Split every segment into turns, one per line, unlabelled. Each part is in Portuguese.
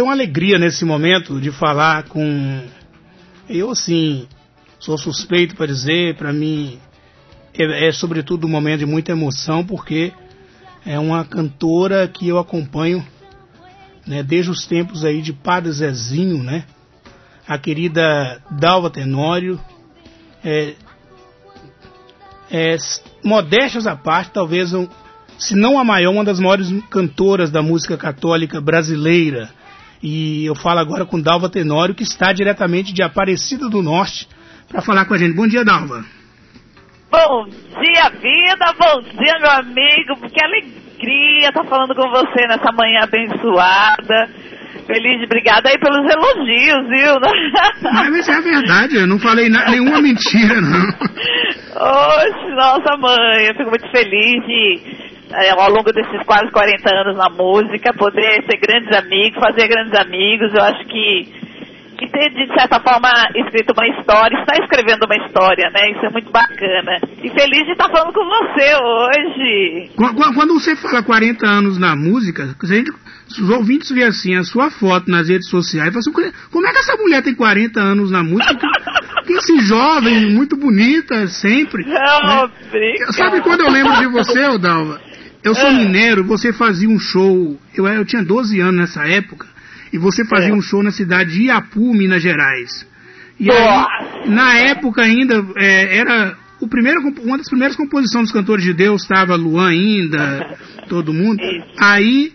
tenho uma alegria nesse momento de falar com. Eu, assim, sou suspeito para dizer, para mim, é, é, sobretudo um momento de muita emoção, porque é uma cantora que eu acompanho né, desde os tempos aí de Padre Zezinho, né? A querida Dalva Tenório. É, é, modéstias à parte, talvez, se não a maior, uma das maiores cantoras da música católica brasileira. E eu falo agora com Dalva Tenório, que está diretamente de Aparecida do Norte, para falar com a gente. Bom dia, Dalva.
Bom dia, vida, bom dia, meu amigo. Que alegria estar falando com você nessa manhã abençoada. Feliz, obrigada aí pelos elogios, viu?
Mas é verdade, eu não falei nenhuma mentira, não.
Oxe, nossa mãe, eu fico muito feliz de, ao longo desses quase 40 anos na música, poder ser grandes amigos, fazer grandes amigos. Eu acho que e ter, de certa forma, escrito uma história, está escrevendo uma história, né? Isso é muito bacana. E feliz de estar falando com você hoje.
Quando você fala 40 anos na música, a gente, os ouvintes vê assim, a sua foto nas redes sociais, assim, como é que essa mulher tem 40 anos na música? Que, esse jovem, muito bonita, sempre.
Não,
né? Sabe quando eu lembro de você, Odalva? Eu sou é. mineiro, você fazia um show, eu, eu tinha 12 anos nessa época, e você fazia é. um show na cidade de Iapu, Minas Gerais. E aí, na época ainda, é, era o primeiro, uma das primeiras composições dos cantores de Deus, estava Luan ainda, todo mundo. Aí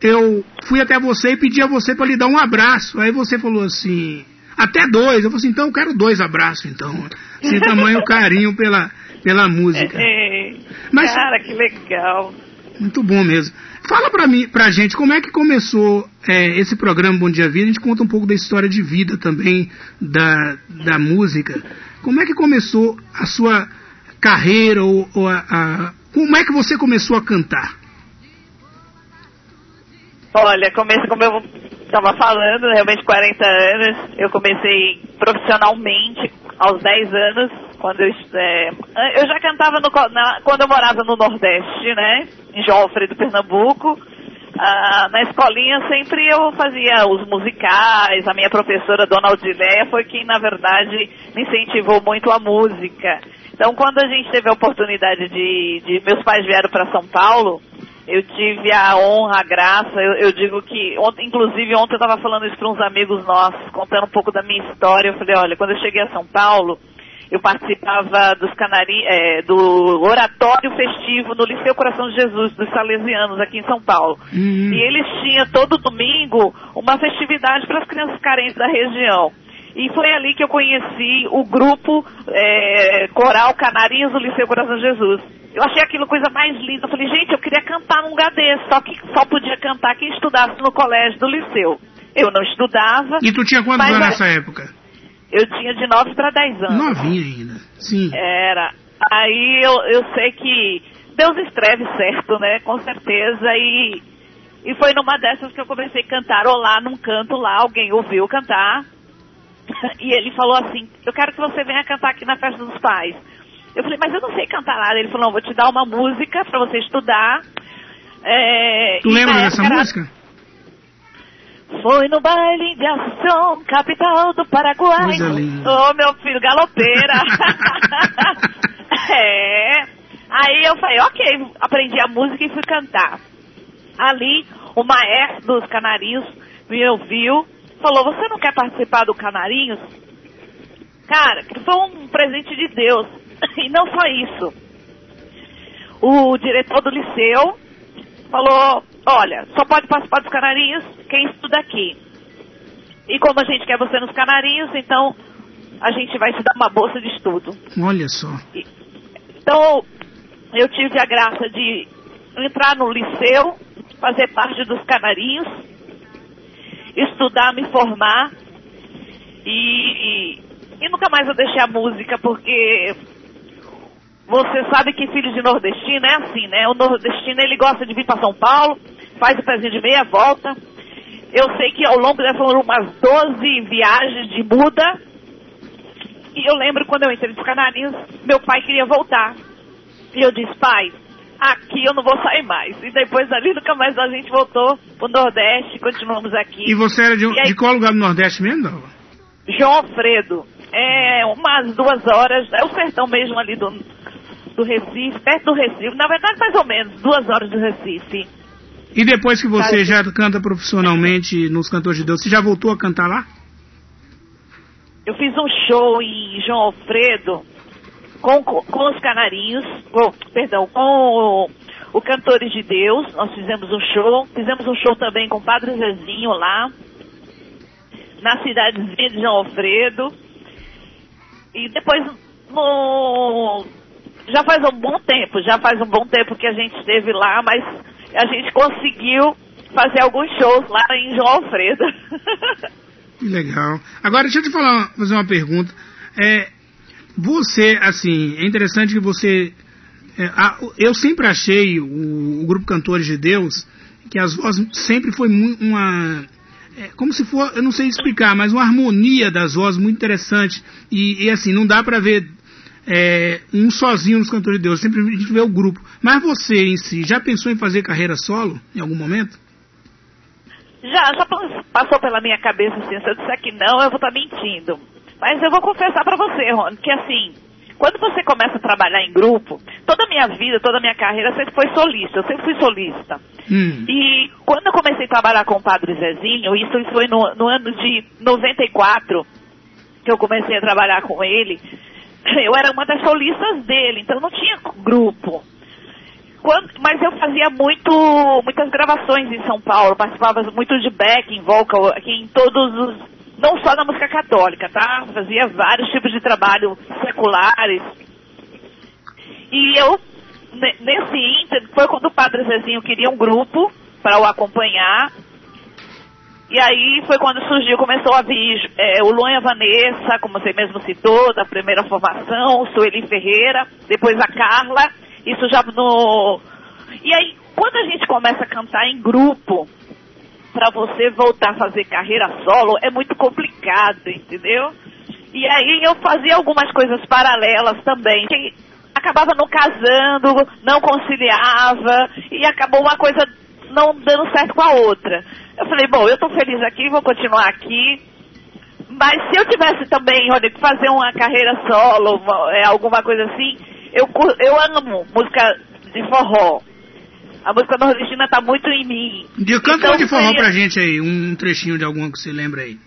eu fui até você e pedi a você para lhe dar um abraço. Aí você falou assim, até dois. Eu falei assim, então eu quero dois abraços, então. Sem tamanho carinho pela, pela música.
Mas, Cara, que legal.
Muito bom mesmo. Fala pra mim, pra gente, como é que começou é, esse programa Bom Dia Vida? A gente conta um pouco da história de vida também da, da música. Como é que começou a sua carreira ou, ou a, a, como é que você começou a cantar?
Olha, comecei como eu estava falando, realmente 40 anos. Eu comecei profissionalmente aos 10 anos, quando eu, é, eu já cantava no, na, quando eu morava no Nordeste, né? Em Joffre do Pernambuco. Ah, na escolinha sempre eu fazia os musicais, a minha professora Dona Odileia foi quem, na verdade, me incentivou muito a música. Então, quando a gente teve a oportunidade de, de meus pais vieram para São Paulo, eu tive a honra, a graça, eu, eu digo que, ontem, inclusive ontem eu estava falando isso para uns amigos nossos, contando um pouco da minha história, eu falei, olha, quando eu cheguei a São Paulo, eu participava dos canari, é, do oratório festivo no Liceu Coração de Jesus, dos Salesianos, aqui em São Paulo. Uhum. E eles tinham todo domingo uma festividade para as crianças carentes da região. E foi ali que eu conheci o grupo é, Coral Canarinhos do Liceu Coração de Jesus. Eu achei aquilo coisa mais linda. Eu falei, gente, eu queria cantar num lugar desse, só que só podia cantar quem estudasse no colégio do liceu. Eu não estudava.
E tu tinha quantos anos nessa época?
Eu tinha de 9 para 10 anos.
Novinha ainda, sim.
Era. Aí eu, eu sei que Deus escreve certo, né? Com certeza. E, e foi numa dessas que eu comecei a cantar olá num canto lá, alguém ouviu cantar. E ele falou assim, eu quero que você venha cantar aqui na festa dos pais. Eu falei, mas eu não sei cantar nada. Ele falou, não, vou te dar uma música para você estudar.
É, tu lembra dessa era... música?
Foi no baile de Assunção, capital do Paraguai. Ô, oh, meu filho, galopeira. é. Aí eu falei, ok, aprendi a música e fui cantar. Ali, o maestro dos canarinhos me ouviu, falou, você não quer participar do Canarinhos? Cara, que foi um presente de Deus. E não só isso. O diretor do liceu falou, olha, só pode participar dos canarinhos quem estuda aqui. E como a gente quer você nos canarinhos, então a gente vai te dar uma bolsa de estudo.
Olha só.
Então, eu tive a graça de entrar no liceu, fazer parte dos canarinhos, estudar, me formar e, e, e nunca mais eu deixei a música porque você sabe que filho de nordestino é assim, né? O nordestino ele gosta de vir para São Paulo, faz o pezinho de meia volta. Eu sei que ao longo dessas foram umas 12 viagens de muda. E eu lembro quando eu entrei nos Canarinhos, meu pai queria voltar. E eu disse, pai, aqui eu não vou sair mais. E depois dali nunca mais a gente voltou pro Nordeste, continuamos aqui.
E você era de, aí, de qual lugar do Nordeste mesmo, Dalva?
João Alfredo. É umas duas horas, é o sertão mesmo ali do, do Recife, perto do Recife. Na verdade, mais ou menos, duas horas do Recife.
E depois que você já canta profissionalmente nos Cantores de Deus, você já voltou a cantar lá?
Eu fiz um show em João Alfredo com, com os Canarinhos, oh, perdão, com o, o Cantores de Deus. Nós fizemos um show. Fizemos um show também com o Padre Zezinho lá, na cidadezinha de João Alfredo. E depois, no, já faz um bom tempo, já faz um bom tempo que a gente esteve lá, mas a gente conseguiu fazer alguns shows lá em João Alfredo.
Que legal. Agora, deixa eu te falar, fazer uma pergunta. É, você, assim, é interessante que você. É, a, eu sempre achei o, o, grupo Cantores de Deus que as vozes sempre foi uma. É, como se for, eu não sei explicar, mas uma harmonia das vozes muito interessante. E, e assim, não dá para ver é, um sozinho nos Cantores de Deus, sempre a gente vê o grupo. Mas você em si, já pensou em fazer carreira solo em algum momento?
Já, já passou pela minha cabeça assim, se eu disser que não, eu vou estar tá mentindo. Mas eu vou confessar para você, Ron, que assim, quando você começa a trabalhar em grupo, toda a minha vida, toda a minha carreira sempre foi solista, eu sempre fui solista. Hum. E quando eu comecei a trabalhar com o Padre Zezinho, isso, foi no, no ano de 94, que eu comecei a trabalhar com ele, eu era uma das solistas dele, então não tinha grupo. Quando, mas eu fazia muito, muitas gravações em São Paulo, participava muito de backing vocal aqui em todos os, não só na música católica, tá? Fazia vários tipos de trabalho seculares. E eu, nesse ínter, foi quando o Padre Zezinho queria um grupo para o acompanhar. E aí foi quando surgiu, começou a vir é, o Luan e a Vanessa, como você mesmo citou, da primeira formação, o Sueli Ferreira, depois a Carla isso já no. E aí, quando a gente começa a cantar em grupo, para você voltar a fazer carreira solo, é muito complicado, entendeu? E aí eu fazia algumas coisas paralelas também. Que acabava não casando, não conciliava, e acabou uma coisa não dando certo com a outra. Eu falei, bom, eu tô feliz aqui, vou continuar aqui. Mas se eu tivesse também, olha, fazer uma carreira solo, é, alguma coisa assim, eu, eu amo música de forró. A música nordestina tá muito em mim.
De, canta então, de forró seria... pra gente aí, um trechinho de alguma que você lembra aí.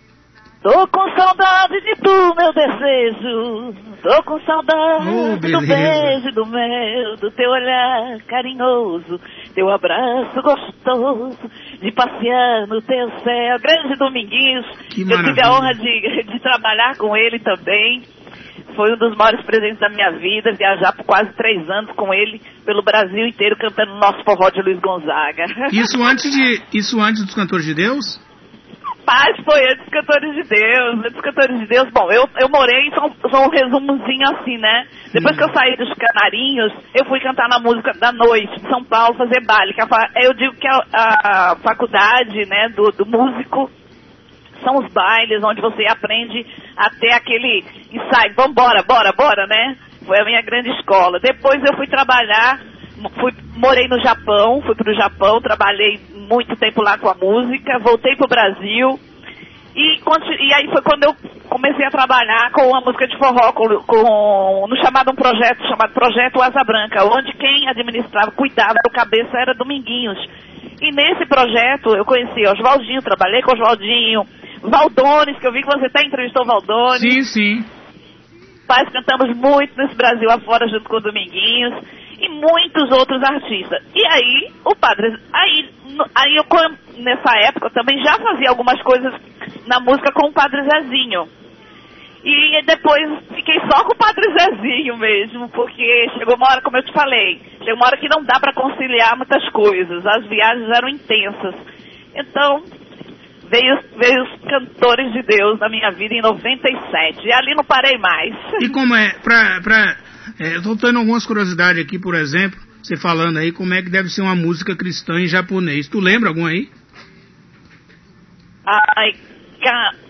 Tô com saudade de tu, meu desejo. Tô com saudade oh, do beijo do meu, do teu olhar carinhoso, teu abraço gostoso, de passear no teu céu. Grande Dominguinhos. Que Eu tive a honra de, de trabalhar com ele também. Foi um dos maiores presentes da minha vida, viajar por quase três anos com ele pelo Brasil inteiro cantando nosso forró de Luiz Gonzaga.
Isso antes de, isso antes dos Cantores de Deus?
Rapaz, foi antes dos Cantores de Deus, antes dos Cantores de Deus. Bom, eu, eu morei, só, só um resumozinho assim, né? Depois hum. que eu saí dos Canarinhos, eu fui cantar na música da noite, em São Paulo, fazer baile. eu digo que a, a faculdade, né, do, do músico são os bailes onde você aprende até aquele ensaio, vambora, bora, bora, né? Foi a minha grande escola. Depois eu fui trabalhar, fui, morei no Japão, fui para o Japão, trabalhei muito tempo lá com a música, voltei para o Brasil. E, e, aí foi quando eu comecei a trabalhar com a música de forró, com, com, no chamado um projeto chamado Projeto Asa Branca, onde quem administrava, cuidava do cabeça era Dominguinhos. E nesse projeto eu conheci Oswaldinho, trabalhei com Oswaldinho, Valdones, que eu vi que você até entrevistou Valdones.
Sim, sim.
Paz cantamos muito nesse Brasil afora junto com o Dominguinhos e muitos outros artistas. E aí, o padre, aí, aí eu nessa época também já fazia algumas coisas na música com o padre Zezinho. E depois fiquei só com o Padre Zezinho mesmo, porque chegou uma hora, como eu te falei, chegou uma hora que não dá para conciliar muitas coisas. As viagens eram intensas. Então, veio, veio os cantores de Deus na minha vida em 97. E ali não parei mais.
E como é, pra, pra, é, eu tô tendo algumas curiosidades aqui, por exemplo, você falando aí como é que deve ser uma música cristã em japonês. Tu lembra algum aí?
Ai,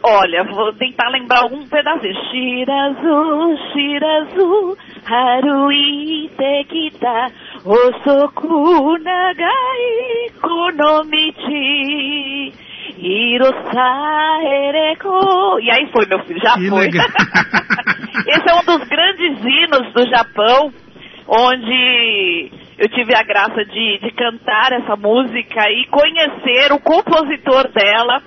olha, vou tentar lembrar algum pedacinho. Shirazu, Shirazu, Harui Tekita, Osoku Nagai Konomichi, Hirosaereko. E aí foi, meu filho, já
Que
foi. Esse é um dos grandes hinos do Japão, onde eu tive a graça de, de cantar essa música e conhecer o compositor dela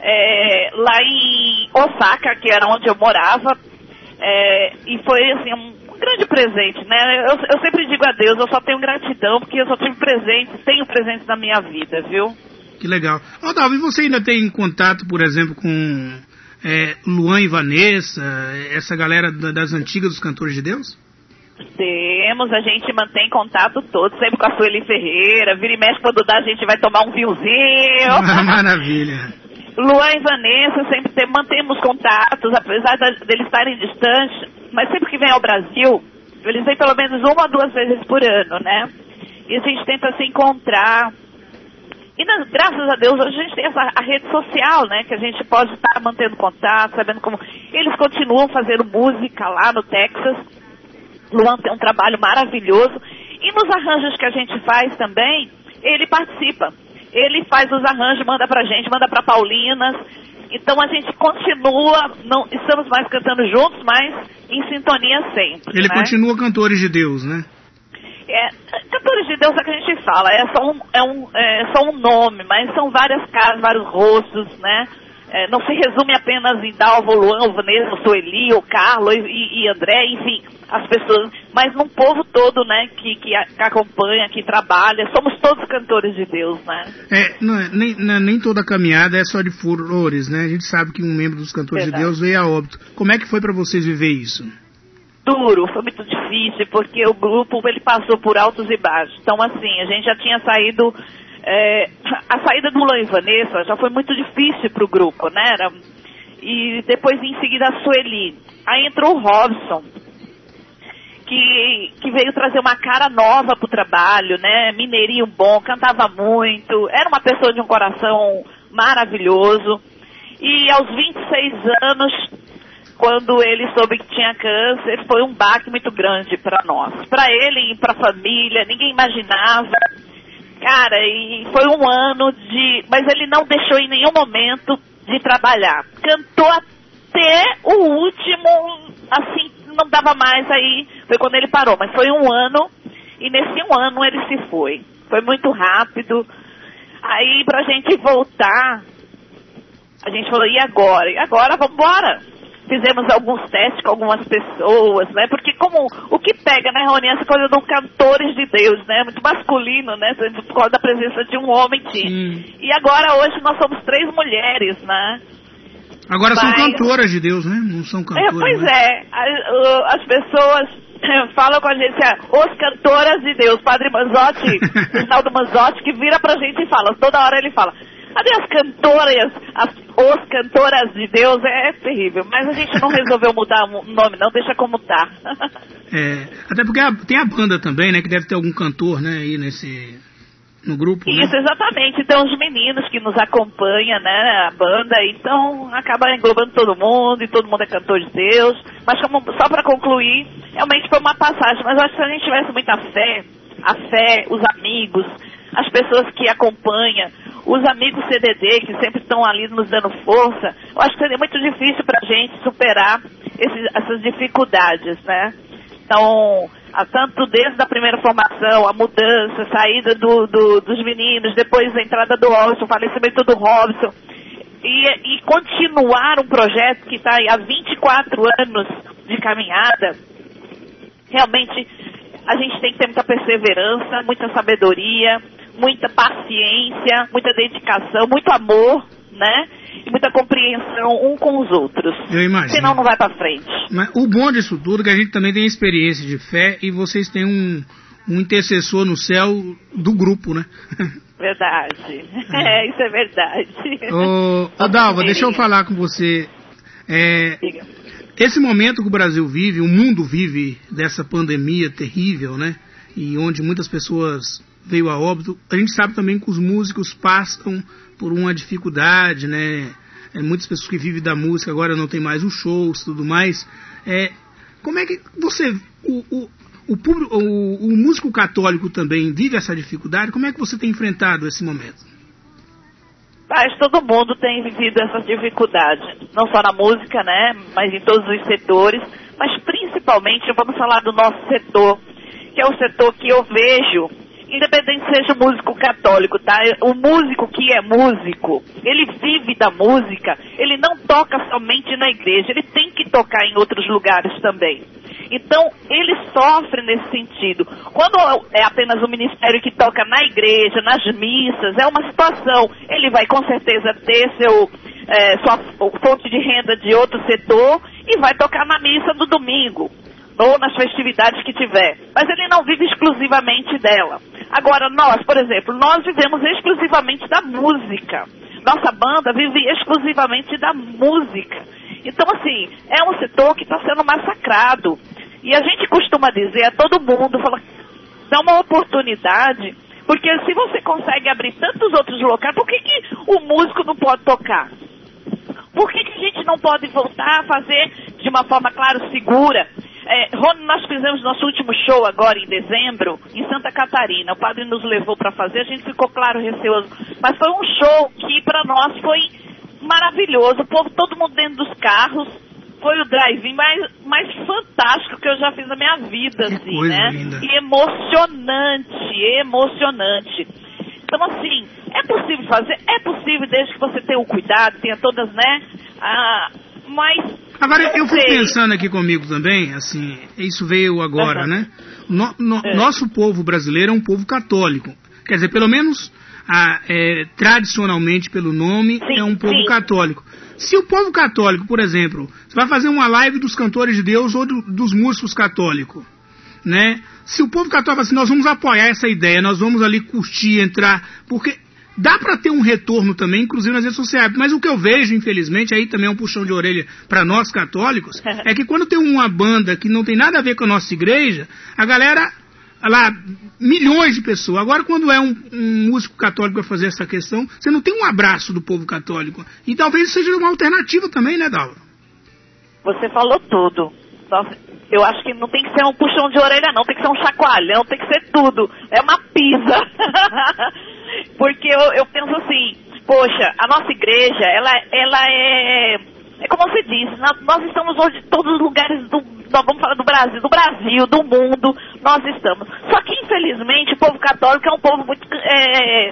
é, lá em Osaka, que era onde eu morava. É, e foi assim um grande presente, né? Eu, eu sempre digo a Deus, eu só tenho gratidão porque eu só tive presentes, tenho presentes na minha vida, viu?
Que legal. Ô, Dalva, e você ainda tem contato, por exemplo, com é, Luan e Vanessa, essa galera da- das antigas dos cantores de Deus?
Temos, a gente mantém contato todo, sempre com a Sueli Ferreira, vira e mexe quando dá, a gente vai tomar um vinhozinho.
Maravilha.
Luan e Vanessa sempre tem- mantemos contatos, apesar da- deles estarem distantes, mas sempre que vem ao Brasil, eles vêm pelo menos uma ou duas vezes por ano, né? E a gente tenta se encontrar. E nas- graças a Deus hoje a gente tem essa, a rede social, né? Que a gente pode estar mantendo contato, sabendo como. Eles continuam fazendo música lá no Texas. Luan tem um trabalho maravilhoso. E nos arranjos que a gente faz também, ele participa. Ele faz os arranjos, manda pra gente, manda pra Paulinas. Então a gente continua, não estamos mais cantando juntos, mas em sintonia sempre.
Ele
né?
continua cantores de Deus, né?
É, cantores de Deus é que a gente fala, é só um, é um, é só um nome, mas são várias caras, vários rostos, né? É, não se resume apenas em Dalva, o Luan, o Vanessa, o Sueli, o Carlos e, e André, enfim, as pessoas, mas num povo todo, né, que, que, a- que acompanha, que trabalha, somos todos cantores de Deus, né?
É, não é- nem, não é- nem toda caminhada é só de furores, né? A gente sabe que um membro dos cantores
Verdade.
de Deus veio a óbito. Como é que foi pra vocês viver isso?
Duro, foi muito difícil, porque o grupo ele passou por altos e baixos. Então, assim, a gente já tinha saído. é, a saída do Luan e Vanessa já foi muito difícil pro grupo, né? Era, e depois, em seguida, a Sueli. Aí entrou o Robson, que, que veio trazer uma cara nova pro trabalho, né? Mineirinho bom, cantava muito, era uma pessoa de um coração maravilhoso. E aos 26 anos, quando ele soube que tinha câncer, foi um baque muito grande para nós. Para ele e para a família, ninguém imaginava. Cara, e foi um ano de. Mas ele não deixou em nenhum momento de trabalhar. Cantou até o último, assim, não dava mais aí. Foi quando ele parou, mas foi um ano. E nesse um ano ele se foi. Foi muito rápido. Aí pra gente voltar, a gente falou, e agora? E agora, vamos embora. Fizemos alguns testes com algumas pessoas, né? Porque como o que pega, né, Rony, essa coisa dos cantores de Deus, né? Muito masculino, né? Por causa da presença de um homem.
Sim.
E agora hoje nós somos três mulheres, né?
Agora são
Mas-
cantoras de Deus, né? Não são
É,
cantoras.
pois
né?
é, a- o- as pessoas falam com a gente, é, os cantoras de Deus, Padre Manzotti, Reginaldo Manzotti, que vira pra gente e fala, toda hora ele fala, cadê as cantoras, as, os cantoras de Deus, é, é terrível, mas a gente não resolveu mudar o nome não, deixa como tá.
É, até porque a- tem a banda também, né? Que deve ter algum cantor, né? Aí nesse. No grupo, né?
Isso, exatamente. Então, os meninos que nos acompanham, né, a banda, então acaba englobando todo mundo e todo mundo é cantor de Deus. Mas como, só para concluir, realmente foi uma passagem. Mas eu acho que se a gente tivesse muita fé, a fé, os amigos, as pessoas que acompanham, os amigos CDD que sempre estão ali nos dando força, eu acho que seria muito difícil para a gente superar esses- essas dificuldades, né? Então, a- tanto desde a primeira formação, a mudança, a saída do- do- dos meninos, depois a entrada do Robson, o falecimento do Robson, e, e continuar um projeto que está há 24 anos de caminhada, realmente a gente tem que ter muita perseverança, muita sabedoria, muita paciência, muita dedicação, muito amor, né? E muita compreensão um com os outros.
Eu imagino.
Senão não vai para frente.
Mas o bom disso tudo é que a gente também tem experiência de fé e vocês têm um, um intercessor no céu do grupo, né?
Verdade. É, isso é verdade.
Ô, ô Dalva, deixa eu falar com você. É, esse momento que o Brasil vive, o mundo vive dessa pandemia terrível, né? E onde muitas pessoas veio a óbito, a gente sabe também que os músicos passam por uma dificuldade, né? é, muitas pessoas que vivem da música agora não tem mais os shows tudo mais. É, como é que você, o, o, o, público, o, o músico católico também vive essa dificuldade? Como é que você tem enfrentado esse momento?
Mas todo mundo tem vivido essa dificuldade, não só na música, né, mas em todos os setores, mas principalmente vamos falar do nosso setor, que é o setor que eu vejo independente seja músico católico, tá? O músico que é músico, ele vive da música, ele não toca somente na igreja, ele tem que tocar em outros lugares também. Então, ele sofre nesse sentido. Quando é apenas o ministério que toca na igreja, nas missas, é uma situação. Ele vai com certeza ter seu, é, sua fonte de renda de outro setor e vai tocar na missa do domingo ou nas festividades que tiver. Mas ele não vive exclusivamente dela. Agora, nós, por exemplo, nós vivemos exclusivamente da música. Nossa banda vive exclusivamente da música. Então, assim, é um setor que está sendo massacrado. E a gente costuma dizer a todo mundo, fala, dá uma oportunidade, porque se você consegue abrir tantos outros locais, por que, que o músico não pode tocar? Por que, que a gente não pode voltar a fazer de uma forma, claro, segura? É, Rony, nós fizemos nosso último show agora em dezembro, em Santa Catarina. O padre nos levou para fazer, a gente ficou, claro, receoso. Mas foi um show que para nós foi maravilhoso. O povo, todo mundo dentro dos carros. Foi o drive-in mais, mais fantástico que eu já fiz na minha vida,
que
assim, né?
Linda.
E emocionante, emocionante. Então, assim, é possível fazer? É possível, desde que você tenha o cuidado, tenha todas, né? Ah, mas
Agora, eu fui pensando aqui comigo também, assim, isso veio agora, uhum. né? No, no, é. Nosso povo brasileiro é um povo católico. Quer dizer, pelo menos a, é, tradicionalmente pelo nome, sim, é um povo sim. católico. Se o povo católico, por exemplo, você vai fazer uma live dos cantores de Deus ou do, dos músicos católicos, né? Se o povo católico assim, nós vamos apoiar essa ideia, nós vamos ali curtir, entrar, porque Dá para ter um retorno também, inclusive nas redes sociais. Mas o que eu vejo, infelizmente, aí também é um puxão de orelha para nós católicos, é que quando tem uma banda que não tem nada a ver com a nossa igreja, a galera lá, milhões de pessoas. Agora, quando é um, um músico católico para fazer essa questão, você não tem um abraço do povo católico. E talvez seja uma alternativa também, né, Dalva?
Você falou tudo. Eu acho que não tem que ser um puxão de orelha, não. Tem que ser um chacoalhão, tem que ser tudo. É uma pisa. Porque eu, eu penso assim, poxa, a nossa igreja, ela, ela é. É como você disse, nós, nós estamos hoje em todos os lugares do. Nós vamos falar do Brasil, do Brasil, do mundo, nós estamos. Só que, infelizmente, o povo católico é um povo muito. É,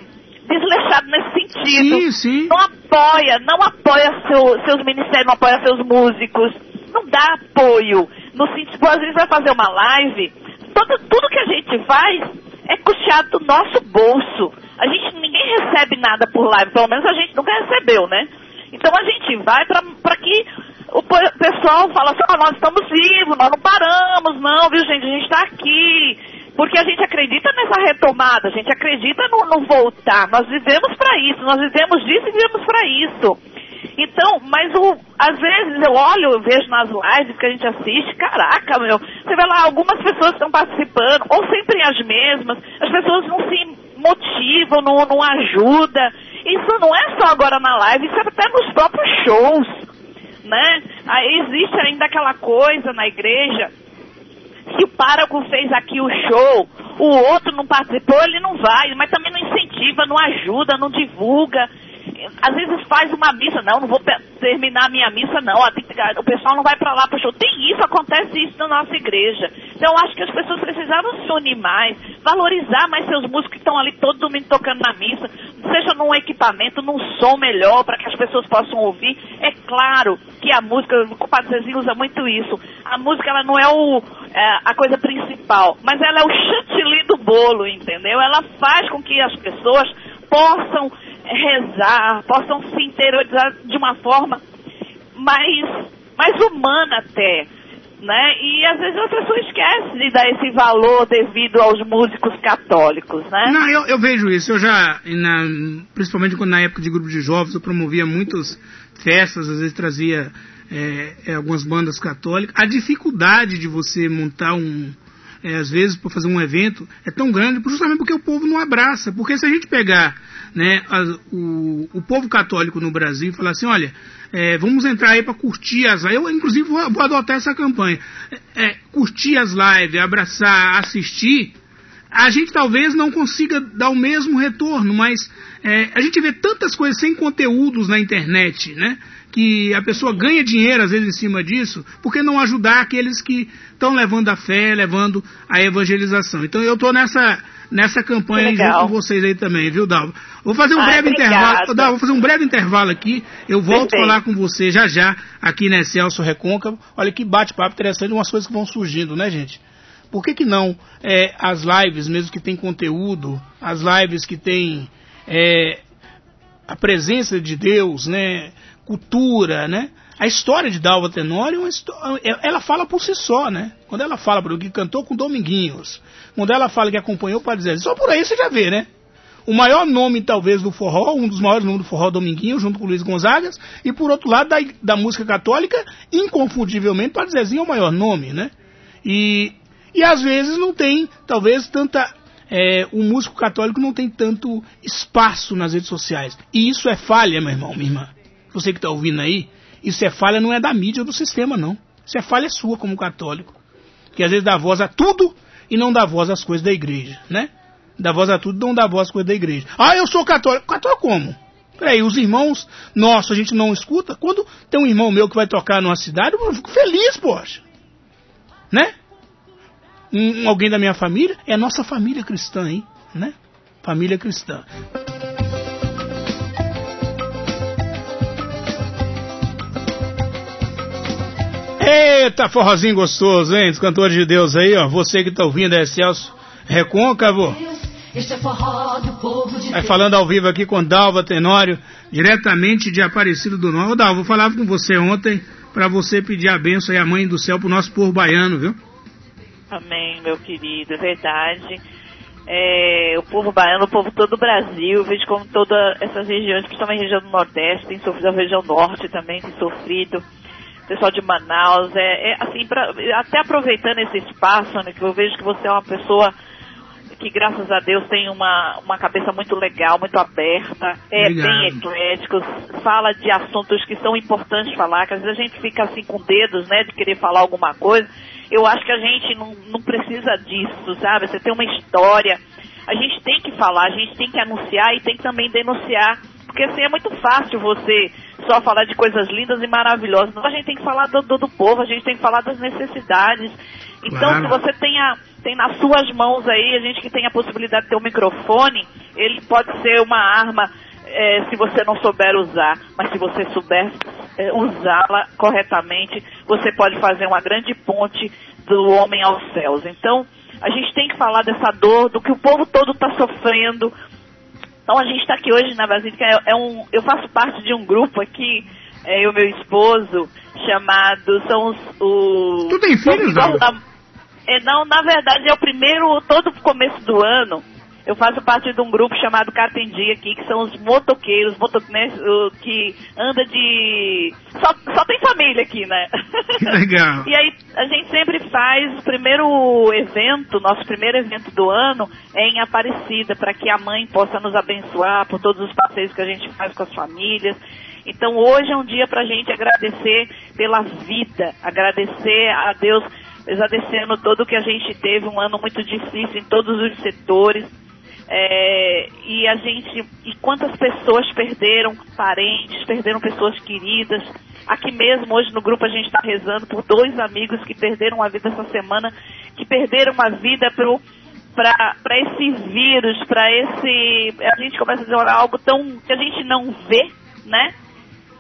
desleixado nesse sentido.
Sim, sim.
Não apoia, não apoia seu, seus ministérios, não apoia seus músicos. Não dá apoio. No sentido, às vezes vai fazer uma live, todo, tudo que a gente faz é custeado do nosso bolso. A gente, ninguém recebe nada por live, pelo menos a gente nunca recebeu, né? Então a gente vai para que o pessoal fala assim, ah, nós estamos vivos, nós não paramos, não, viu gente, a gente está aqui. Porque a gente acredita nessa retomada, a gente acredita no, no voltar. Nós vivemos para isso, nós vivemos disso e vivemos para isso. Então, mas o, às vezes eu olho, eu vejo nas lives que a gente assiste, caraca, meu, você vê lá, algumas pessoas estão participando, ou sempre as mesmas, as pessoas não se motivam, não, não ajuda. Isso não é só agora na live, isso é até nos próprios shows, né? Aí existe ainda aquela coisa na igreja, se o pároco fez aqui o show, o outro não participou, ele não vai, mas também não incentiva, não ajuda, não divulga às vezes faz uma missa, não, não vou terminar a minha missa, não, o pessoal não vai para lá show. Tem isso, acontece isso na nossa igreja. Então acho que as pessoas precisaram se unir mais, valorizar mais seus músicos que estão ali todo domingo tocando na missa, seja num equipamento, num som melhor, para que as pessoas possam ouvir. É claro que a música, o Padre Zezinho usa muito isso, a música ela não é, o, é a coisa principal, mas ela é o chantilly do bolo, entendeu? Ela faz com que as pessoas possam rezar, possam se interiorizar de uma forma mais, mais humana até. Né? E às vezes as pessoas esquecem de dar esse valor devido aos músicos católicos, né?
Não, eu, eu vejo isso. Eu já, na, principalmente quando na época de grupo de jovens, eu promovia muitas festas, às vezes trazia é, é, algumas bandas católicas. A dificuldade de você montar um, é, às vezes, para fazer um evento, é tão grande justamente porque o povo não abraça. Porque se a gente pegar né, a, o, o povo católico no Brasil e falar assim, olha, é, vamos entrar aí para curtir as lives. Eu, inclusive, vou, vou adotar essa campanha. É, é, curtir as lives, abraçar, assistir. A gente talvez não consiga dar o mesmo retorno, mas é, a gente vê tantas coisas sem conteúdos na internet, né? Que a pessoa ganha dinheiro às vezes em cima disso, por que não ajudar aqueles que estão levando a fé, levando a evangelização? Então eu estou nessa nessa campanha junto com vocês aí também, viu, Dalva? Vou fazer um breve intervalo. Dalva, vou fazer um breve intervalo aqui. Eu volto a falar com você já já aqui na Celso Recôncavo. Olha que bate-papo interessante, umas coisas que vão surgindo, né, gente? Por que, que não é, as lives, mesmo que tem conteúdo, as lives que tem é, a presença de Deus, né, cultura, né? A história de Dalva Tenório, é é, ela fala por si só, né? Quando ela fala o que cantou com Dominguinhos, quando ela fala que acompanhou para dizer, só por aí você já vê, né? O maior nome, talvez, do forró, um dos maiores nomes do forró, Dominguinhos, junto com Luiz Gonzagas, e por outro lado, da, da música católica, inconfundivelmente, para Zezinho é o maior nome, né? E, e às vezes não tem, talvez, tanta. É, o músico católico não tem tanto espaço nas redes sociais. E isso é falha, meu irmão, minha irmã. Você que está ouvindo aí, isso é falha, não é da mídia ou do sistema, não. Isso é falha sua como católico. Que às vezes dá voz a tudo e não dá voz às coisas da igreja, né? Dá voz a tudo e não dá voz às coisas da igreja. Ah, eu sou católico. Católico como? Peraí, os irmãos nossos a gente não escuta? Quando tem um irmão meu que vai tocar numa cidade, eu fico feliz, poxa. Né? Um, alguém da minha família, é nossa família cristã, hein? Né? Família cristã. Eita, forrozinho gostoso, hein? Dos cantores de Deus aí, ó. Você que tá ouvindo é Celso Recôncavo. Este é forró do povo de Vai falando ao vivo aqui com Dalva Tenório, diretamente de Aparecido do Norte. Ô, Dalva, vou falar com você ontem para você pedir a benção e a mãe do céu pro nosso povo baiano, viu?
Amém, meu querido, é verdade. É, o povo baiano, o povo todo do Brasil, vejo como todas essas regiões, principalmente a região do Nordeste, tem sofrido, a região Norte também tem sofrido pessoal de Manaus, é, é assim, pra, até aproveitando esse espaço, né, que eu vejo que você é uma pessoa que graças a Deus tem uma, uma cabeça muito legal, muito aberta, é Obrigado. bem eclético, fala de assuntos que são importantes falar, que às vezes a gente fica assim com dedos, né, de querer falar alguma coisa. Eu acho que a gente não, não precisa disso, sabe? Você tem uma história, a gente tem que falar, a gente tem que anunciar e tem que também denunciar porque assim é muito fácil você só falar de coisas lindas e maravilhosas. Não, a gente tem que falar do, do, do povo, a gente tem que falar das necessidades. Então, claro. se você tem, a, tem nas suas mãos aí, a gente que tem a possibilidade de ter um microfone, ele pode ser uma arma é, se você não souber usar, mas se você souber é, usá-la corretamente, você pode fazer uma grande ponte do homem aos céus. Então, a gente tem que falar dessa dor, do que o povo todo está sofrendo, então a gente está aqui hoje na Basílica, é, é, um, eu faço parte de um grupo aqui, é, eu e meu esposo, chamado, são os...
O, tu tem filhos, não?
É, não, na verdade é o primeiro, todo começo do ano, eu faço parte de um grupo chamado Cartendi aqui, que são os motoqueiros, moto, né, que anda de. Só, só tem família aqui, né?
Legal.
e aí a gente sempre faz o primeiro evento, nosso primeiro evento do ano é em Aparecida, para que a mãe possa nos abençoar por todos os passeios que a gente faz com as famílias. Então hoje é um dia para a gente agradecer pela vida, agradecer a Deus, agradecendo todo o que a gente teve, um ano muito difícil em todos os setores é, e a gente, e quantas pessoas perderam parentes, perderam pessoas queridas. Aqui mesmo, hoje no grupo, a gente está rezando por dois amigos que perderam a vida essa semana, que perderam a vida para esse vírus, para esse. A gente começa a dizer algo tão. que a gente não vê, né?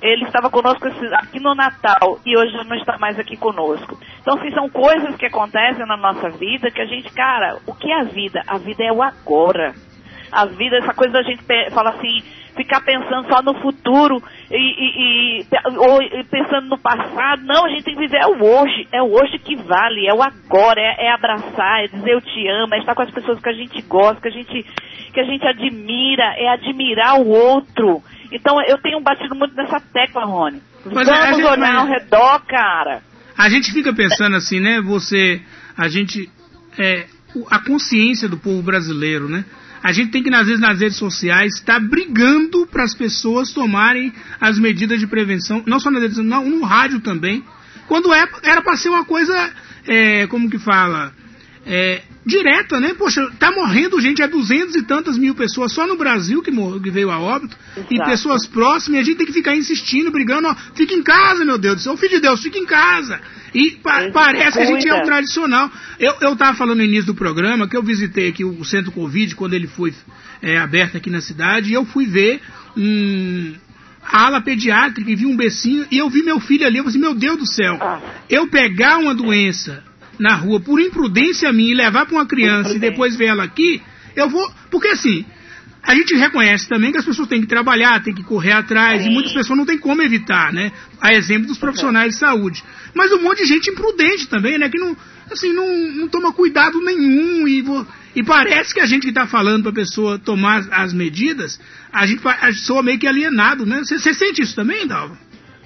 Ele estava conosco aqui no Natal e hoje não está mais aqui conosco. Então, assim, são coisas que acontecem na nossa vida que a gente, cara, o que é a vida? A vida é o agora. A vida, essa coisa da gente fala assim, ficar pensando só no futuro e, e, e, ou pensando no passado. Não, a gente tem que viver é o hoje. É o hoje que vale, é o agora, é, é, abraçar, é dizer eu te amo, é estar com as pessoas que a gente gosta, que a gente, que a gente admira, é admirar o outro. Então eu tenho batido muito nessa tecla, Rony. Mas Vamos olhar ao redor, cara.
A gente fica pensando assim, né? Você. A gente. é, a consciência do povo brasileiro, né? A gente tem que, às vezes, nas redes sociais, estar tá brigando para as pessoas tomarem as medidas de prevenção, não só nas redes não, no rádio também, quando é, era para ser uma coisa, é, como que fala, é, direta, né? Poxa, tá morrendo gente, é duzentos e tantas mil pessoas só no Brasil que, morreu, que veio a óbito, Exato. e pessoas próximas, e a gente tem que ficar insistindo, brigando, ó, fica em casa, meu Deus do céu, filho de Deus, fica em casa. E pa parece que a gente é o tradicional. Eu, eu tava falando no início do programa que eu visitei aqui o, centro Covid quando ele foi é, aberto aqui na cidade, e eu fui ver um, a ala pediátrica e vi um becinho, e eu vi meu filho ali, eu falei assim, meu Deus do céu, ah. eu pegar uma doença na rua por imprudência minha e levar para uma criança e depois ver ela aqui, eu vou. Porque assim, a gente reconhece também que as pessoas têm que trabalhar, têm que correr atrás, Sim. e muitas pessoas não têm como evitar, né? A exemplo dos profissionais de saúde. Mas um monte de gente imprudente também, né? Que não, assim, não, não toma cuidado nenhum e, e parece que a gente que está falando para a pessoa tomar as, as, medidas, a gente, a gente soa meio que alienado, né? Você sente isso também, Dalva?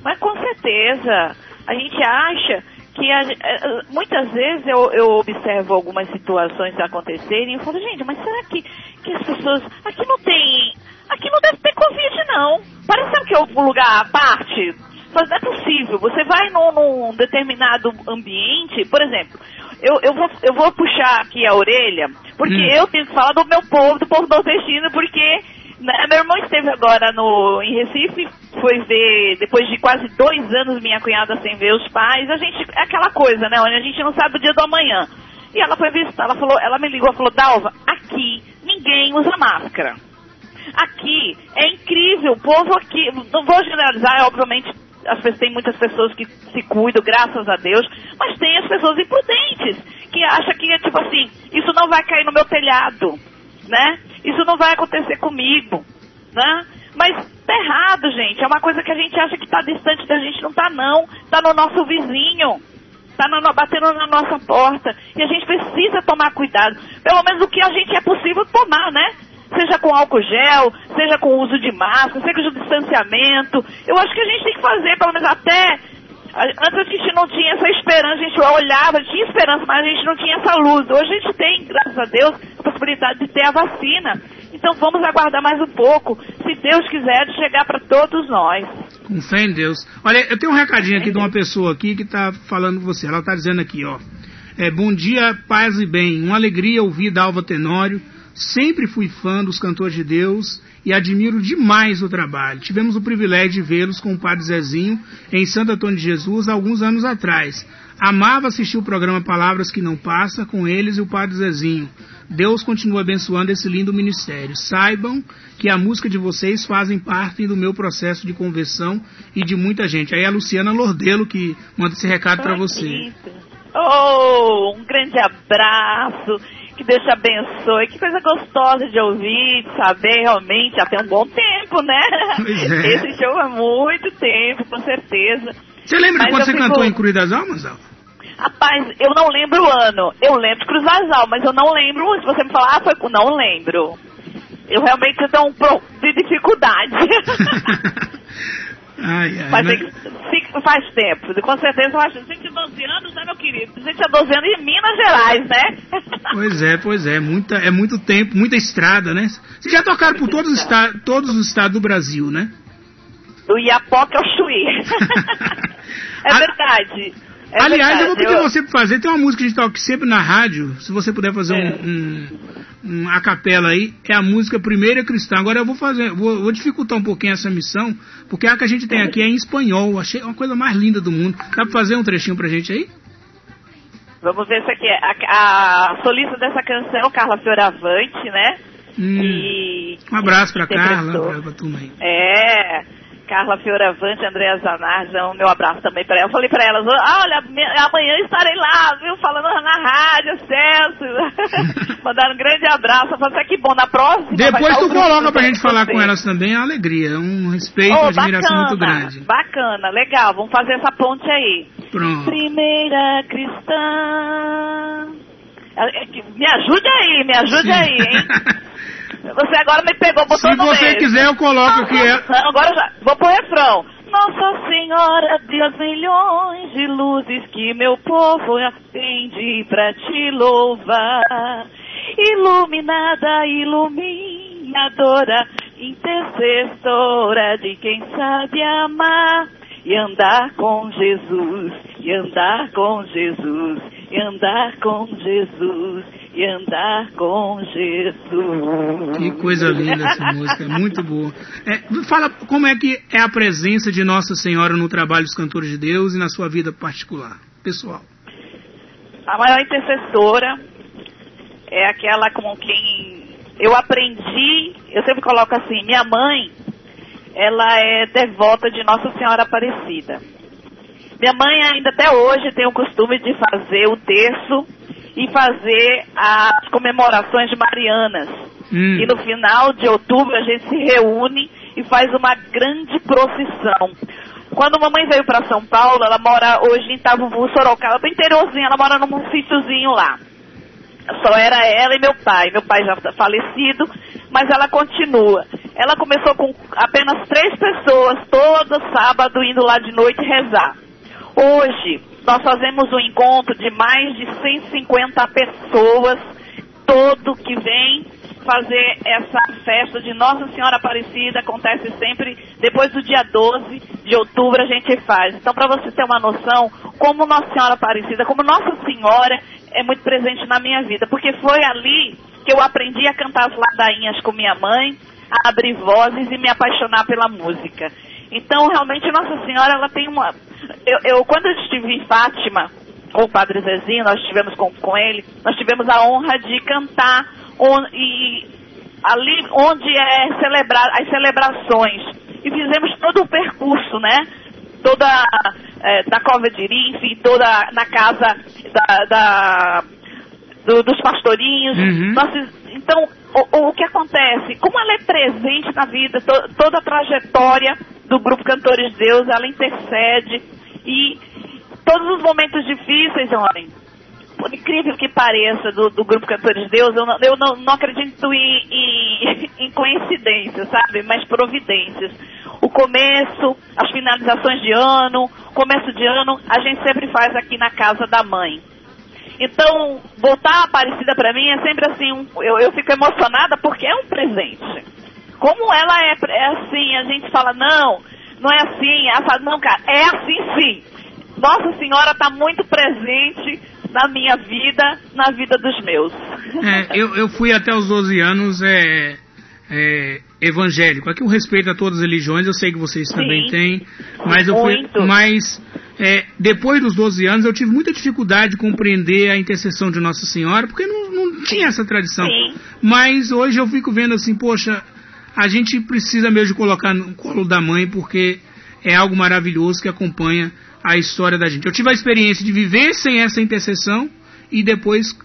Mas com certeza. A gente acha que a, eh, muitas vezes eu, eu, observo algumas situações acontecerem e falo, gente, mas será que, que as pessoas. Aqui não tem. Aqui não deve ter Covid, não. Parece que é um lugar à parte. Mas não é possível. Você vai num, num determinado ambiente, por exemplo, eu, eu, vou, eu vou puxar aqui a orelha, porque hum. eu tenho que falar do meu povo, do povo nordestino, porque meu irmão esteve agora no, em Recife, foi ver, depois de quase dois anos, minha cunhada sem ver os pais. A gente, é aquela coisa, né, onde a gente não sabe o dia do amanhã. E ela foi visitar, ela falou, ela me ligou falou, Dalva, aqui ninguém usa máscara. Aqui é incrível, o povo aqui, não vou generalizar, é, obviamente as pessoas, tem muitas pessoas que se cuidam, graças a Deus, mas tem as pessoas imprudentes, que acham que, tipo assim, isso não vai cair no meu telhado, né? Isso não vai acontecer comigo, né? Mas tá errado, gente. É uma coisa que a gente acha que está distante da gente, não tá não. Tá no nosso vizinho. Tá batendo na nossa porta. E a gente precisa tomar cuidado. Pelo menos o que a gente é possível tomar, né? Seja com álcool gel, seja com uso de máscara, seja com distanciamento. Eu acho que a gente tem que fazer, pelo menos até Antes a gente não tinha essa esperança, a gente olhava, tinha esperança, mas a gente não tinha essa luz. Hoje a gente tem, graças a Deus, possibilidade de ter a vacina. Então vamos aguardar mais um pouco, se Deus quiser, de chegar para todos nós.
Com fé em Deus. Olha, eu tenho um recadinho aqui de uma pessoa aqui que está falando com você. Ela está dizendo aqui, ó. É, bom dia, paz e bem. Uma alegria ouvir Dalva Tenório. Sempre fui fã dos cantores de Deus e admiro demais o trabalho. Tivemos o privilégio de vê-los com o Padre Zezinho em Santo Antônio de Jesus alguns anos atrás. Amava assistir o programa Palavras que Não Passa com eles e o Padre Zezinho. Deus continua abençoando esse lindo ministério. Saibam que a música de vocês fazem parte do meu processo de conversão e de muita gente. Aí é a Luciana Lordelo que manda esse recado para você.
Oh, um grande abraço que Deus te abençoe. Que coisa gostosa de ouvir, de saber realmente. Já tem um bom tempo, né? É. Esse show há muito tempo, com certeza.
Você lembra Mas de quando você fico... cantou em Cruz das Almas, Alva?
Rapaz, eu não lembro o ano. Eu lembro de Cruz das Almas, mas eu não lembro. Se você me falar, ah, foi. Não lembro. Eu realmente um pro de dificuldade.
Ai, ai,
Mas que, faz tempo, com certeza faz 112 anos, né, meu querido? 112 anos em Minas Gerais, né?
Pois é, pois é, muita, é muito tempo, muita estrada, né? Vocês já tocaram por todos os, todos os estados do Brasil, né?
Do Iapoque ao Chuí. é verdade. É
Aliás, verdade, eu vou pedir eu... você para fazer. Tem uma música que a gente toca sempre na rádio. Se você puder fazer é. um, um, um, a capela aí, é a música Primeira Cristã. Agora eu vou fazer, vou, vou, dificultar um pouquinho essa missão, porque a que a gente tem aqui é em espanhol. Achei uma coisa mais linda do mundo. Dá para fazer um trechinho pra gente aí?
Vamos ver isso aqui. A, a solista dessa canção é Carla Fioravante, né?
Hum, e, um abraço pra Carla, pra turma aí.
É. Carla Fioravante, Andréa Zanardi, um meu abraço também para ela. Eu falei para elas, ah, olha, amanhã estarei lá, viu, falando na rádio, Celso. Mandaram um grande abraço. Eu falei, ah, que bom, na próxima.
Depois tu coloca pra gente falar com elas também, é uma alegria, um respeito, oh, uma admiração bacana, muito grande.
Bacana, legal, vamos fazer essa ponte aí.
Pronto.
Primeira cristã. É, é me ajude aí, me ajude Sim. aí, hein? Você agora me pegou, botou
Se você quiser, eu coloco aqui. É...
Agora já. Vou pro refrão. Nossa Senhora das milhões de luzes que meu povo acende pra te louvar. Iluminada, iluminadora, intercessora de quem sabe amar e andar com Jesus, e andar com Jesus, e andar com Jesus, e andar com Jesus.
Que coisa linda essa música, é muito boa. É, fala como é que é a presença de Nossa Senhora no trabalho dos cantores de Deus e na sua vida particular, pessoal.
A maior intercessora é aquela com quem eu aprendi, eu sempre coloco assim, minha mãe ela é devota de Nossa Senhora Aparecida. Minha mãe ainda até hoje tem o costume de fazer o terço e fazer as comemorações de Marianas. Hum. E no final de outubro a gente se reúne e faz uma grande procissão. Quando a mamãe veio para São Paulo, ela mora hoje em Itavuvu, Sorocaba, bem interiorzinho, ela mora num sítiozinho lá. Só era ela e meu pai. Meu pai já está falecido, mas ela continua. Ela começou com apenas três pessoas, todo sábado, indo lá de noite rezar. Hoje, nós fazemos um encontro de mais de 150 pessoas, todo que vem fazer essa festa de Nossa Senhora Aparecida, acontece sempre depois do dia 12 de outubro a gente faz. Então, para você ter uma noção, como Nossa Senhora Aparecida, como Nossa Senhora é muito presente na minha vida, porque foi ali que eu aprendi a cantar as ladainhas com minha mãe, a abrir vozes e me apaixonar pela música. Então, realmente, Nossa Senhora, ela tem uma... Eu, eu quando eu estive em Fátima, com o Padre Zezinho, nós estivemos com, com ele, nós tivemos a honra de cantar on, e, ali onde é celebrar as celebrações. E fizemos todo o percurso, né? Toda é, da Cova de Irim, toda na casa da, da do, dos pastorinhos. Uhum. Nós, então, o, o, que acontece? Como ela é presente na vida, to, toda a trajetória do grupo Cantores de Deus, ela intercede e todos os momentos difíceis, olhem, por incrível que pareça, do, do grupo Cantores de Deus, eu não, eu não, não acredito em, em, em coincidências, sabe? Mas providências. O começo, as finalizações de ano, começo de ano, a gente sempre faz aqui na casa da mãe. Então, voltar a Aparecida para mim é sempre assim, um, eu, eu fico emocionada porque é um presente. Como ela é, é assim, a gente fala, não, não é assim, essa, não, cara, é assim sim. Nossa Senhora está muito presente na minha vida, na vida dos meus.
É, eu, eu fui até os 12 anos é, é, evangélico. Aqui o respeito a todas as religiões, eu sei que vocês Sim, também têm, mas eu fui. Mas é, depois dos 12 anos eu tive muita dificuldade de compreender a intercessão de Nossa Senhora, porque não, não tinha essa tradição. Sim. Mas hoje eu fico vendo assim, poxa, a gente precisa mesmo de colocar no colo da mãe, porque é algo maravilhoso que acompanha a história da gente. Eu tive a experiência de viver sem essa intercessão e depois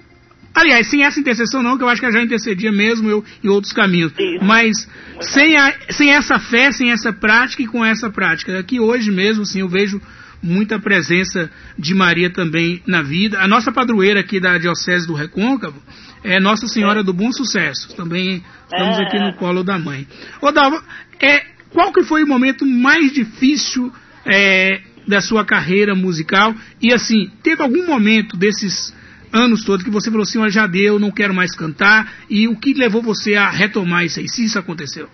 Aliás, sem essa intercessão não, que eu acho que ela já intercedia mesmo eu em outros caminhos. Isso. Mas sem, a, sem essa fé, sem essa prática e com essa prática. Aqui hoje mesmo, assim, eu vejo muita presença de Maria também na vida. A nossa padroeira aqui da Diocese do Recôncavo é Nossa Senhora é. do Bom Sucesso. Também estamos é. aqui no colo da mãe. Ô Dalva, é, qual que foi o momento mais difícil é, da sua carreira musical? E assim, teve algum momento desses anos todos que você falou assim, olha, já deu, não quero mais cantar, e o que levou você a retomar isso aí, se isso aconteceu?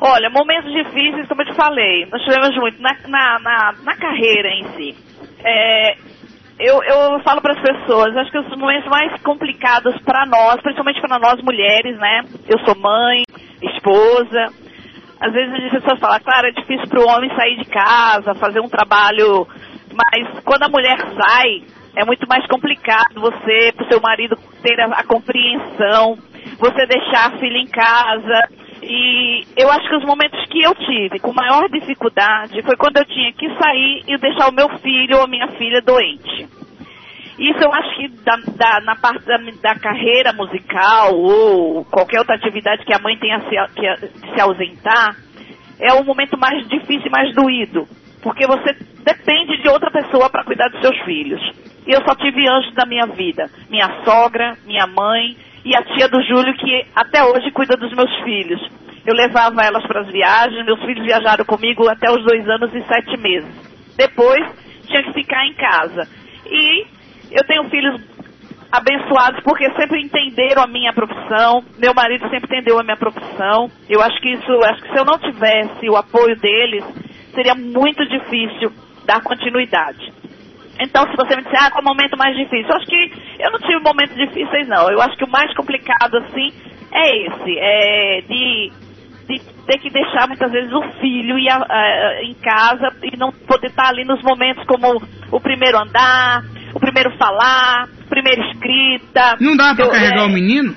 Olha, momentos difíceis, como eu te falei, nós tivemos muito na, na, na, na carreira em si. É, eu, eu falo para as pessoas, acho que os momentos mais complicados para nós, principalmente para nós mulheres, né? Eu sou mãe, esposa. Às vezes as pessoas falam, claro, é difícil para o homem sair de casa, fazer um trabalho, mas quando a mulher sai, é muito mais complicado você, pro seu marido ter a, a compreensão, você deixar a filha em casa. E eu acho que os momentos que eu tive com maior dificuldade foi quando eu tinha que sair e deixar o meu filho ou a minha filha doente. Isso eu acho que da, da, na parte da, da, carreira musical ou qualquer outra atividade que a mãe tenha se, que, se ausentar, é o momento mais difícil e mais doído. Porque você depende de outra pessoa para cuidar dos seus filhos. E eu só tive anjos da minha vida. Minha sogra, minha mãe e a tia do Júlio, que até hoje cuida dos meus filhos. eu levava elas para as viagens, meus filhos viajaram comigo até os dois anos e sete meses. Depois, tinha que ficar em casa. E eu tenho filhos abençoados porque sempre entenderam a minha profissão. Meu marido sempre entendeu a minha profissão. Eu acho que isso, acho que se eu não tivesse o apoio deles, seria muito difícil dar continuidade. Então, se você me disser, ah, qual é o momento mais difícil? Eu acho que eu não tive momentos difíceis, não. Eu acho que o mais complicado, assim, é esse. É de, de ter que deixar, muitas vezes, o filho ir a, a, em casa e não poder estar ali nos momentos como o primeiro andar, o primeiro falar, primeira escrita.
Não dá pra eu, carregar é... o menino?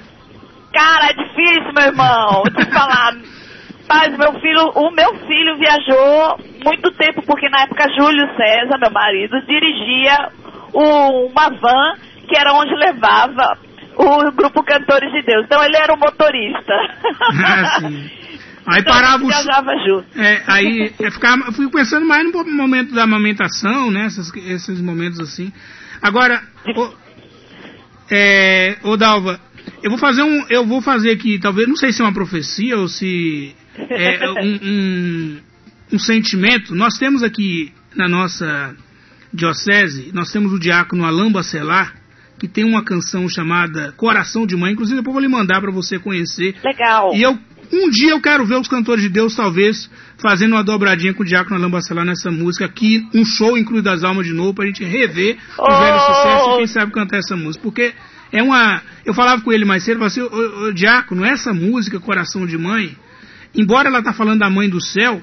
Cara, é difícil, meu irmão. Deixa eu falar. Mas meu filho, o meu filho viajou muito tempo, porque na época Júlio César, meu marido, dirigia o, uma van que era onde levava o grupo Cantores de Deus. Então ele era o motorista.
Ah, sim. Aí então, parava os...
junto.
É, aí eu, ficava, eu fui pensando mais no momento da amamentação, né? Esses, esses momentos assim. Agora, o, é, ô Dalva, eu vou fazer um. Eu vou fazer aqui, talvez, não sei se é uma profecia ou se é um, um, um sentimento. Nós temos aqui na nossa diocese, nós temos o diácono Alain Bacelar, que tem uma canção chamada Coração de Mãe, inclusive depois vou lhe mandar para você conhecer.
Legal.
E eu um dia eu quero ver os cantores de Deus, talvez, fazendo uma dobradinha com o Diácono Alain Bacelar nessa música aqui, um show incluído das almas de novo, pra gente rever oh! o velho sucesso e quem sabe cantar essa música. Porque é uma. Eu falava com ele mais cedo, eu falava assim, ô, ô, Diácono, essa música, Coração de Mãe, embora ela tá falando da mãe do céu,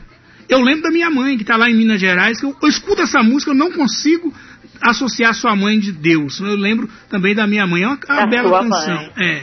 eu lembro da minha mãe, que está lá em Minas Gerais, que eu, eu, escuto essa música, eu não consigo associar sua mãe de Deus. Eu lembro também da minha mãe. É uma, uma bela canção. Mãe. É.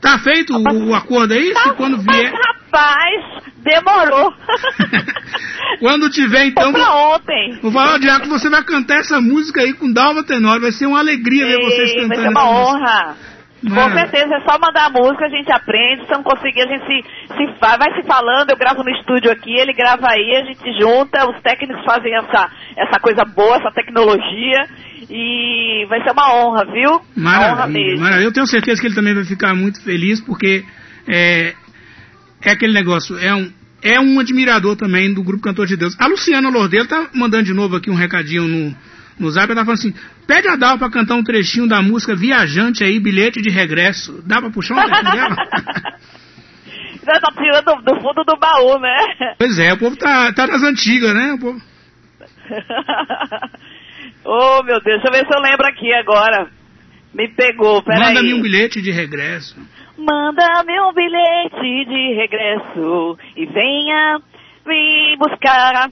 Tá feito o, o acordo aí?
Tá,
quando vier.
Mas, rapaz, demorou.
quando tiver, então.
Pra ontem.
Vou falar, Diaco, você vai cantar essa música aí com Dalva Tenor. Vai ser uma alegria Ei, ver vocês cantando.
Vai ser uma honra. Música. Com certeza, é só mandar a música, a gente aprende, se não conseguir, a gente se, se vai, vai se falando, eu gravo no estúdio aqui, ele grava aí, a gente junta, os técnicos fazem essa, essa coisa boa, essa tecnologia, e vai ser uma honra, viu?
Maravilha, honra mesmo. Maravilha. Eu tenho certeza que ele também vai ficar muito feliz, porque é, é aquele negócio, é um, é um admirador também do Grupo Cantor de Deus. A Luciana Lordeiro tá mandando de novo aqui um recadinho no, no zap, ela tá falando assim, pede a Dal pra cantar um trechinho da música Viajante aí, bilhete de regresso. Dá pra puxar um trechinho dela?
Já tá tirando do, do, fundo do baú, né?
Pois é, o povo tá, tá nas antigas, né? O povo...
oh, meu Deus, deixa eu ver se eu lembro aqui agora. Me pegou, peraí.
Manda-me um bilhete de regresso.
Manda-me um bilhete de regresso e venha me buscar.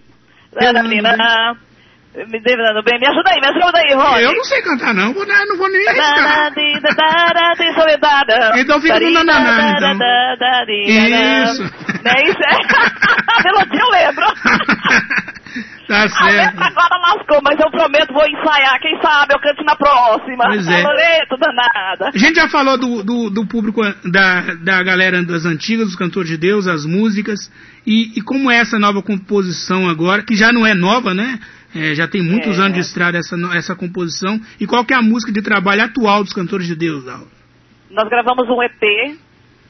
Me dando bem, me ajuda aí, me ajuda aí, Rony.
Eu não sei cantar, não, vou, não vou nem arriscar. então fica no nananá, então. Isso.
É isso, é. Melodia eu lembro.
Tá certo.
Agora lascou, mas eu prometo, vou ensaiar. Quem sabe eu canto na próxima.
Pois é.
Boleto danada.
A gente já falou do, do, do, público, da, da galera das antigas, dos cantores de Deus, as músicas. E, e como é essa nova composição agora, que já não é nova, né? É, já tem muitos é. anos de estrada essa, essa composição. E qual que é a música de trabalho atual dos cantores de Deus, Laura?
Nós gravamos um EP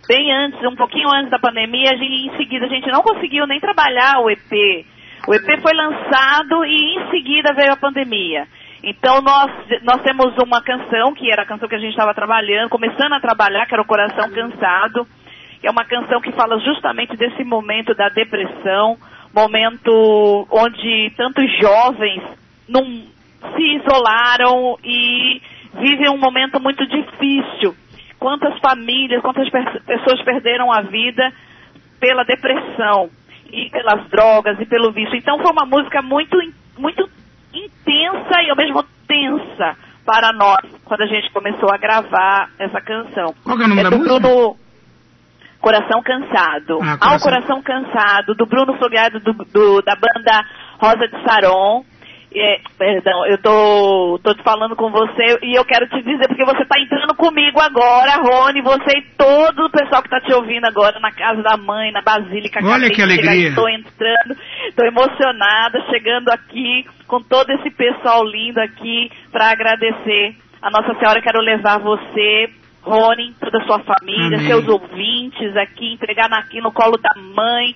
bem antes, um pouquinho antes da pandemia, e em seguida a gente não conseguiu nem trabalhar o EP. O EP foi lançado e em seguida veio a pandemia. Então nós, nós temos uma canção, que era a canção que a gente estava trabalhando, começando a trabalhar, que era o Coração Cansado, que é uma canção que fala justamente desse momento da depressão, momento onde tantos jovens não se isolaram e vivem um momento muito difícil. Quantas famílias, quantas pessoas perderam a vida pela depressão e pelas drogas e pelo vício. Então foi uma música muito, muito intensa e ao mesmo tensa para nós quando a gente começou a gravar essa canção.
Qual é o nome é da música?
Bruno, Coração Cansado. Ah, coração. Ao Coração Cansado, do Bruno Fogado, do, do, da banda Rosa de Saron. É, perdão, eu tô, tô te falando com você e eu quero te dizer, porque você tá entrando comigo agora, Rony, você e todo o pessoal que tá te ouvindo agora na casa da mãe, na Basílica.
Olha que alegria.
Estou entrando, estou emocionada, chegando aqui com todo esse pessoal lindo aqui para agradecer a Nossa Senhora. Quero levar você Rony, toda a sua família,
Amém.
seus ouvintes aqui, entregar aqui no colo da mãe.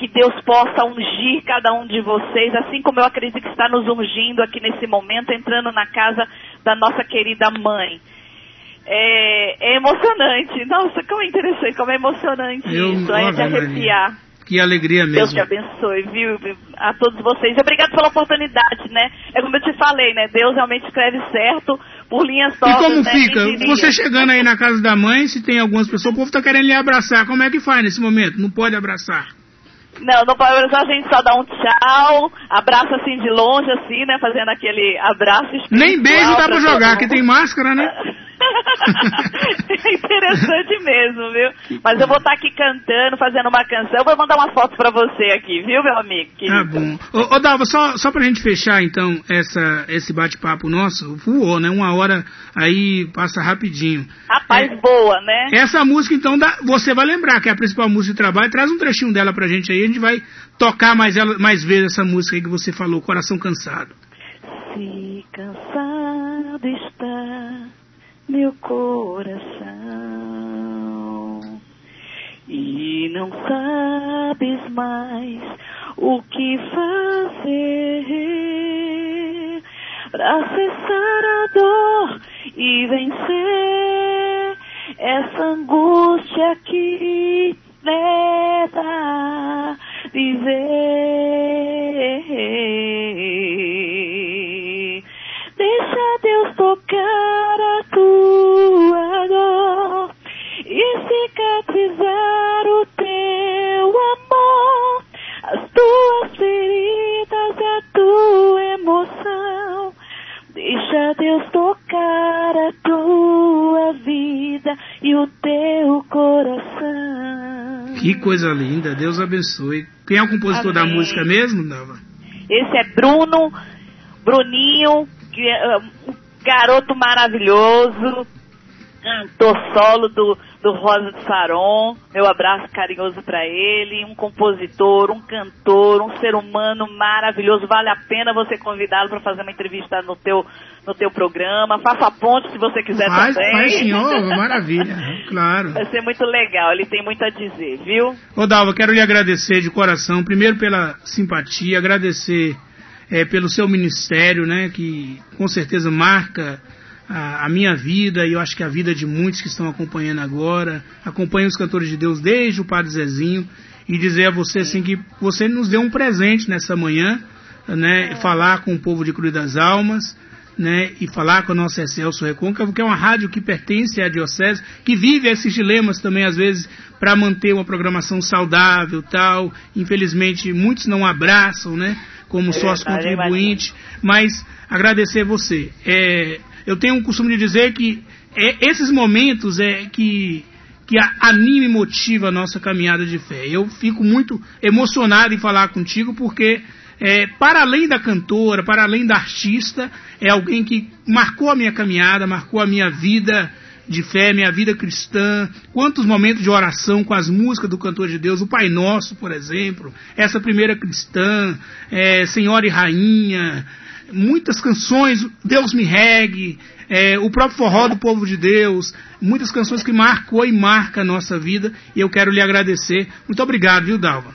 Que Deus possa ungir cada um de vocês, assim como eu acredito que está nos ungindo aqui nesse momento, entrando na casa da nossa querida mãe. É, é emocionante. Nossa, como é interessante, como é emocionante
Eu-
isso. É de arrepiar.
Que alegria
Deus
mesmo.
te abençoe, viu? A todos vocês. Obrigado pela oportunidade, né? É como eu te falei, né? Deus realmente escreve certo por linhas
E
tortas,
como
né?
fica? Você chegando aí na casa da mãe, se tem algumas pessoas, o povo tá querendo lhe abraçar. Como é que faz nesse momento? Não pode abraçar.
Não, não pode abraçar, a gente só dá um tchau, abraça assim de longe, assim, né? Fazendo aquele abraço espiritual.
Nem beijo dá pra jogar, que tem máscara, né?
é interessante mesmo, viu? Mas eu vou estar aqui cantando, fazendo uma canção. Eu vou mandar uma foto pra você aqui, viu, meu amigo? querido?
Tá bom. Ô, ô Dalva, só, só pra gente fechar então essa, esse bate-papo nosso, voou, né? Uma hora aí passa rapidinho.
Rapaz,
É.
boa, né?
Essa música, então, dá- você vai lembrar que é a principal música de trabalho. Traz um trechinho dela pra gente aí, a gente vai tocar mais, ela, mais vezes essa música aí que você falou, Coração Cansado.
Se cansado está meu coração e não sabes mais o que fazer para cessar a dor e vencer essa angústia que leva viver. Deixa Deus tocar cicatrizar o teu amor, as tuas feridas e a tua emoção. Deixa Deus tocar a tua vida e o teu coração.
Que coisa linda, Deus abençoe. Quem é o compositor da
Amém.
música mesmo, Dalva?
Esse é Bruno, Bruninho, que é um garoto maravilhoso, cantor solo do, do Rosa de Saron. Meu abraço carinhoso para ele. Um compositor, um cantor, um ser humano maravilhoso. Vale a pena você convidá-lo para fazer uma entrevista no teu, no teu programa. Faça a ponte se você quiser
Faz,
também.
faz ó, maravilha, claro.
Vai ser muito legal, ele tem muito a dizer, viu?
Ô Dalva, quero lhe agradecer de coração, primeiro pela simpatia, agradecer eh, pelo seu ministério, né, que com certeza marca a, a minha vida e eu acho que a vida de muitos que estão acompanhando agora, acompanham os cantores de Deus desde o Padre Zezinho e dizer a você assim que você nos deu um presente nessa manhã, né, falar com o povo de Cruz das Almas, né, e falar com a nossa Excelso Recôncavo, que é uma rádio que pertence à Diocese, que vive esses dilemas também, às vezes, para manter uma programação saudável tal. Infelizmente, muitos não abraçam, né, como
É
sócio contribuinte, mas agradecer você. É, eu tenho o costume de dizer que é, esses momentos é que que anima e motiva a nossa caminhada de fé. Eu fico muito emocionado em falar contigo porque é, para além da cantora, para além da artista, é alguém que marcou a minha caminhada, marcou a minha vida de fé, minha vida cristã, quantos momentos de oração com as músicas do cantor de Deus, o Pai Nosso, por exemplo, essa primeira cristã, é, Senhora e Rainha, muitas canções, Deus me regue, é, o próprio forró do povo de Deus, muitas canções que marcou e marca a nossa vida, e eu quero lhe agradecer. Muito obrigado, viu, Dalva?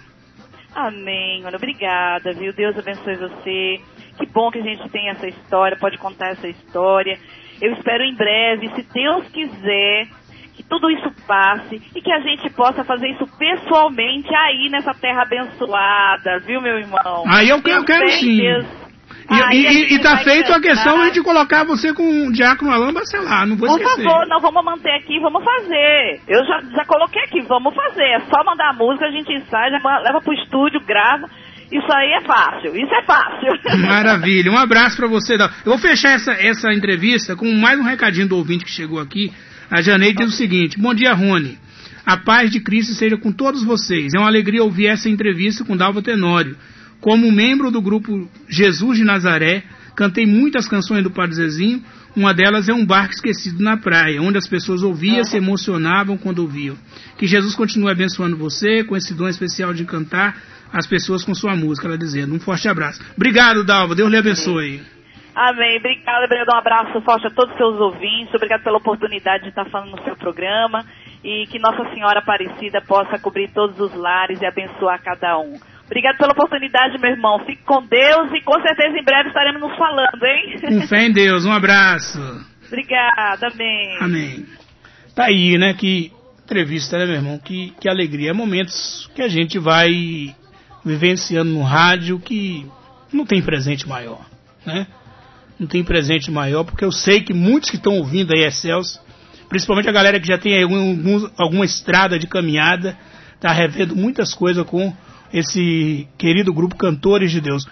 Amém, mano. Obrigada, viu? Deus abençoe você. Que bom que a gente tem essa história, pode contar essa história. Eu espero em breve, se Deus quiser, que tudo isso passe e que a gente possa fazer isso pessoalmente aí nessa terra abençoada, viu, meu irmão?
Aí eu, eu quero sim. E, e- e- e tá feito a questão de colocar você com o Diácono Alain Bacelar, não vou
Por
esquecer.
favor, nós vamos manter aqui, vamos fazer. Eu já, já coloquei aqui, vamos fazer. É só mandar a música, a gente ensaia, leva pro estúdio, grava. Isso aí é fácil, isso é fácil.
Maravilha, um abraço para você. Eu vou fechar essa, essa entrevista com mais um recadinho do ouvinte que chegou aqui. A Janeide diz o seguinte: Bom dia, Rony. A paz de Cristo seja com todos vocês. É uma alegria ouvir essa entrevista com Dalva Tenório. Como membro do grupo Jesus de Nazaré, cantei muitas canções do Padre Zezinho. Uma delas é Um Barco Esquecido na Praia, onde as pessoas ouviam se emocionavam quando ouviam. Que Jesus continue abençoando você com esse dom especial de cantar as pessoas com sua música, ela dizendo. Um forte abraço. Obrigado, Dalva. Deus lhe abençoe.
Amém. Obrigada, obrigado. Um abraço forte a todos os seus ouvintes. Obrigado pela oportunidade de estar falando no seu programa. E que Nossa Senhora Aparecida possa cobrir todos os lares e abençoar cada um. Obrigado pela oportunidade, meu irmão. Fique com Deus e com certeza em breve estaremos nos falando, hein?
Com fé em Deus. Um abraço.
Obrigada, amém.
Amém. Tá aí, né? Que entrevista, né, meu irmão? Que, que alegria. Momentos que a gente vai vivenciando no rádio que não tem presente maior, né? Não tem presente maior, porque eu sei que muitos que estão ouvindo aí Celso, principalmente a galera que já tem algum, alguma estrada de caminhada, tá revendo muitas coisas com esse querido grupo Cantores de Deus.